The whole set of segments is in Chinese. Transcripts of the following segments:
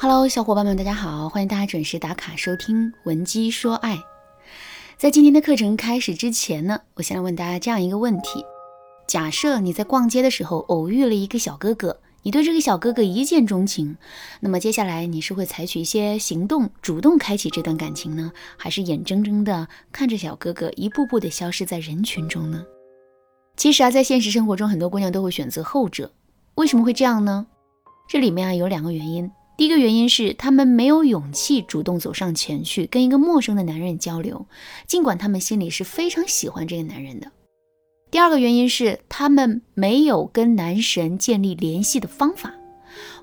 Hello，小伙伴们，大家好，欢迎大家准时打卡收听《闻鸡说爱》。在今天的课程开始之前呢，我先来问大家这样一个问题：假设你在逛街的时候偶遇了一个小哥哥，你对这个小哥哥一见钟情，那么接下来你是会采取一些行动，主动开启这段感情呢，还是眼睁睁的看着小哥哥一步步的消失在人群中呢？其实啊，在现实生活中，很多姑娘都会选择后者。为什么会这样呢？这里面啊有两个原因。第一个原因是，他们没有勇气主动走上前去跟一个陌生的男人交流，尽管他们心里是非常喜欢这个男人的。第二个原因是，他们没有跟男神建立联系的方法，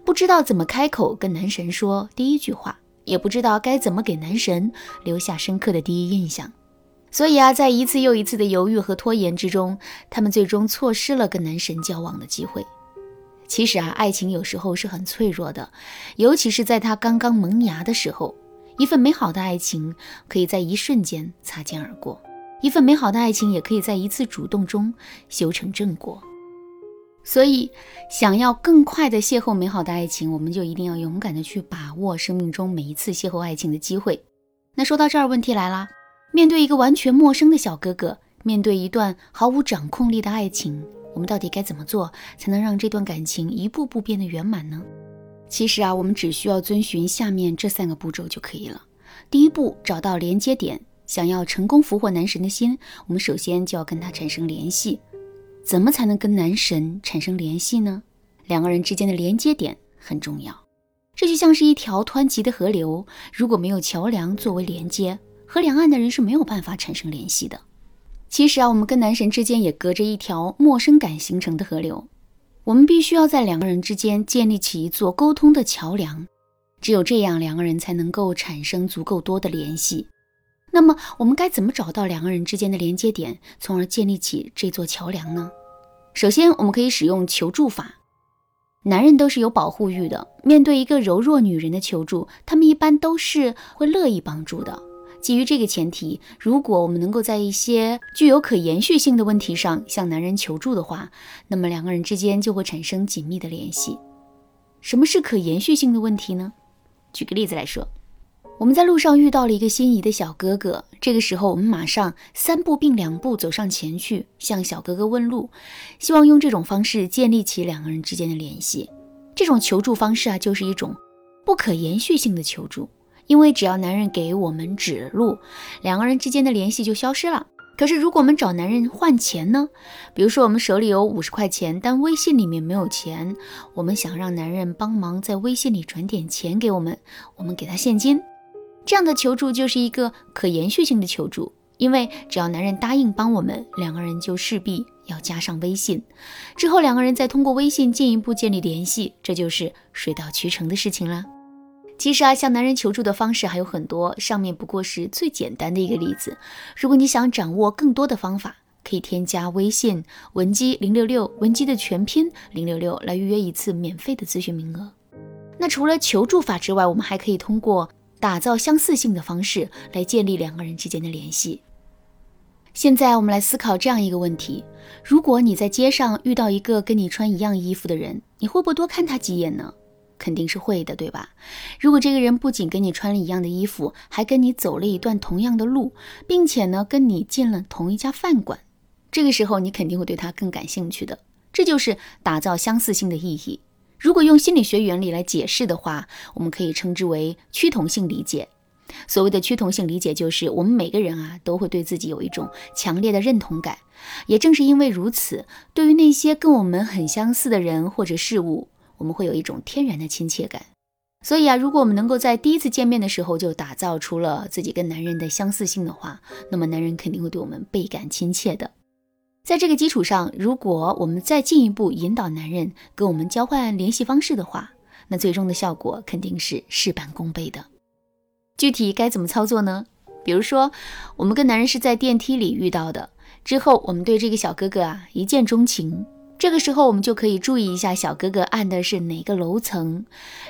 不知道怎么开口跟男神说第一句话，也不知道该怎么给男神留下深刻的第一印象。所以啊，在一次又一次的犹豫和拖延之中，他们最终错失了跟男神交往的机会。其实啊，爱情有时候是很脆弱的，尤其是在它刚刚萌芽的时候。一份美好的爱情可以在一瞬间擦肩而过，一份美好的爱情也可以在一次主动中修成正果。所以，想要更快的邂逅美好的爱情，我们就一定要勇敢的去把握生命中每一次邂逅爱情的机会。那说到这儿，问题来了：面对一个完全陌生的小哥哥，面对一段毫无掌控力的爱情。我们到底该怎么做才能让这段感情一步步变得圆满呢？其实啊，我们只需要遵循下面这三个步骤就可以了。第一步，找到连接点。想要成功俘获男神的心，我们首先就要跟他产生联系。怎么才能跟男神产生联系呢？两个人之间的连接点很重要。这就像是一条湍急的河流，如果没有桥梁作为连接，和两岸的人是没有办法产生联系的。其实啊，我们跟男神之间也隔着一条陌生感形成的河流，我们必须要在两个人之间建立起一座沟通的桥梁，只有这样，两个人才能够产生足够多的联系。那么，我们该怎么找到两个人之间的连接点，从而建立起这座桥梁呢？首先，我们可以使用求助法。男人都是有保护欲的，面对一个柔弱女人的求助，他们一般都是会乐意帮助的。基于这个前提，如果我们能够在一些具有可延续性的问题上向男人求助的话，那么两个人之间就会产生紧密的联系。什么是可延续性的问题呢？举个例子来说，我们在路上遇到了一个心仪的小哥哥，这个时候我们马上三步并两步走上前去，向小哥哥问路，希望用这种方式建立起两个人之间的联系。这种求助方式啊，就是一种不可延续性的求助。因为只要男人给我们指路，两个人之间的联系就消失了。可是如果我们找男人换钱呢？比如说我们手里有五十块钱，但微信里面没有钱，我们想让男人帮忙在微信里转点钱给我们，我们给他现金。这样的求助就是一个可延续性的求助，因为只要男人答应帮我们，两个人就势必要加上微信，之后两个人再通过微信进一步建立联系，这就是水到渠成的事情了。其实啊，向男人求助的方式还有很多，上面不过是最简单的一个例子。如果你想掌握更多的方法，可以添加微信文姬零六六，文姬的全拼零六六来预约一次免费的咨询名额。那除了求助法之外，我们还可以通过打造相似性的方式来建立两个人之间的联系。现在我们来思考这样一个问题：如果你在街上遇到一个跟你穿一样衣服的人，你会不会多看他几眼呢？肯定是会的，对吧？如果这个人不仅跟你穿了一样的衣服，还跟你走了一段同样的路，并且呢跟你进了同一家饭馆，这个时候你肯定会对他更感兴趣的。这就是打造相似性的意义。如果用心理学原理来解释的话，我们可以称之为趋同性理解。所谓的趋同性理解，就是我们每个人啊都会对自己有一种强烈的认同感。也正是因为如此，对于那些跟我们很相似的人或者事物。我们会有一种天然的亲切感，所以啊，如果我们能够在第一次见面的时候就打造出了自己跟男人的相似性的话，那么男人肯定会对我们倍感亲切的。在这个基础上，如果我们再进一步引导男人跟我们交换联系方式的话，那最终的效果肯定是事半功倍的。具体该怎么操作呢？比如说，我们跟男人是在电梯里遇到的，之后我们对这个小哥哥啊一见钟情。这个时候，我们就可以注意一下小哥哥按的是哪个楼层，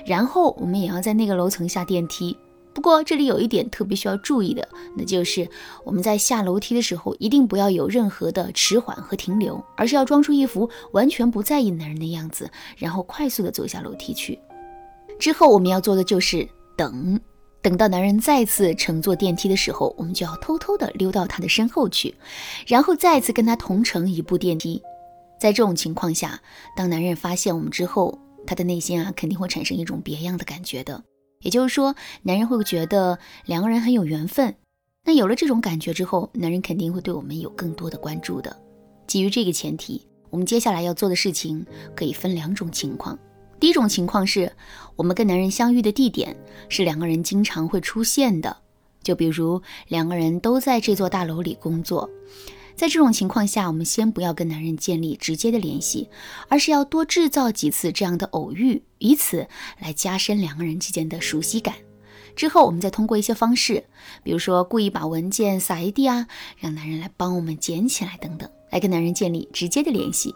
然后我们也要在那个楼层下电梯。不过这里有一点特别需要注意的，那就是我们在下楼梯的时候，一定不要有任何的迟缓和停留，而是要装出一副完全不在意男人的样子，然后快速的走下楼梯去。之后我们要做的就是等，等到男人再次乘坐电梯的时候，我们就要偷偷的溜到他的身后去，然后再次跟他同乘一部电梯。在这种情况下，当男人发现我们之后，他的内心啊肯定会产生一种别样的感觉的。也就是说，男人会觉得两个人很有缘分。那有了这种感觉之后，男人肯定会对我们有更多的关注的。基于这个前提，我们接下来要做的事情可以分两种情况。第一种情况是，我们跟男人相遇的地点是两个人经常会出现的，就比如两个人都在这座大楼里工作。在这种情况下，我们先不要跟男人建立直接的联系，而是要多制造几次这样的偶遇，以此来加深两个人之间的熟悉感。之后，我们再通过一些方式，比如说故意把文件撒一地啊，让男人来帮我们捡起来等等，来跟男人建立直接的联系。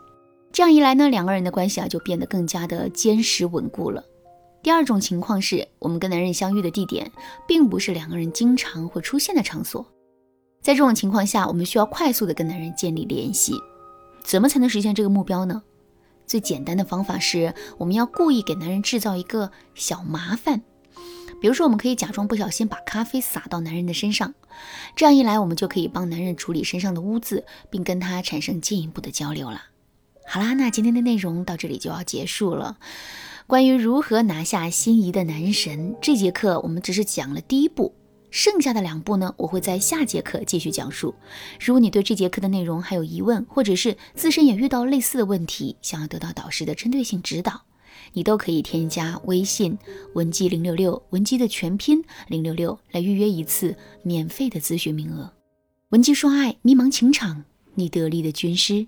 这样一来呢，两个人的关系啊就变得更加的坚实稳固了。第二种情况是我们跟男人相遇的地点，并不是两个人经常会出现的场所。在这种情况下，我们需要快速的跟男人建立联系。怎么才能实现这个目标呢？最简单的方法是，我们要故意给男人制造一个小麻烦。比如说，我们可以假装不小心把咖啡洒到男人的身上，这样一来，我们就可以帮男人处理身上的污渍，并跟他产生进一步的交流了。好啦，那今天的内容到这里就要结束了。关于如何拿下心仪的男神，这节课我们只是讲了第一步。剩下的两步呢，我会在下节课继续讲述。如果你对这节课的内容还有疑问，或者是自身也遇到类似的问题，想要得到导师的针对性指导，你都可以添加微信文姬零六六，文姬的全拼零六六来预约一次免费的咨询名额。文姬说爱，迷茫情场，你得力的军师。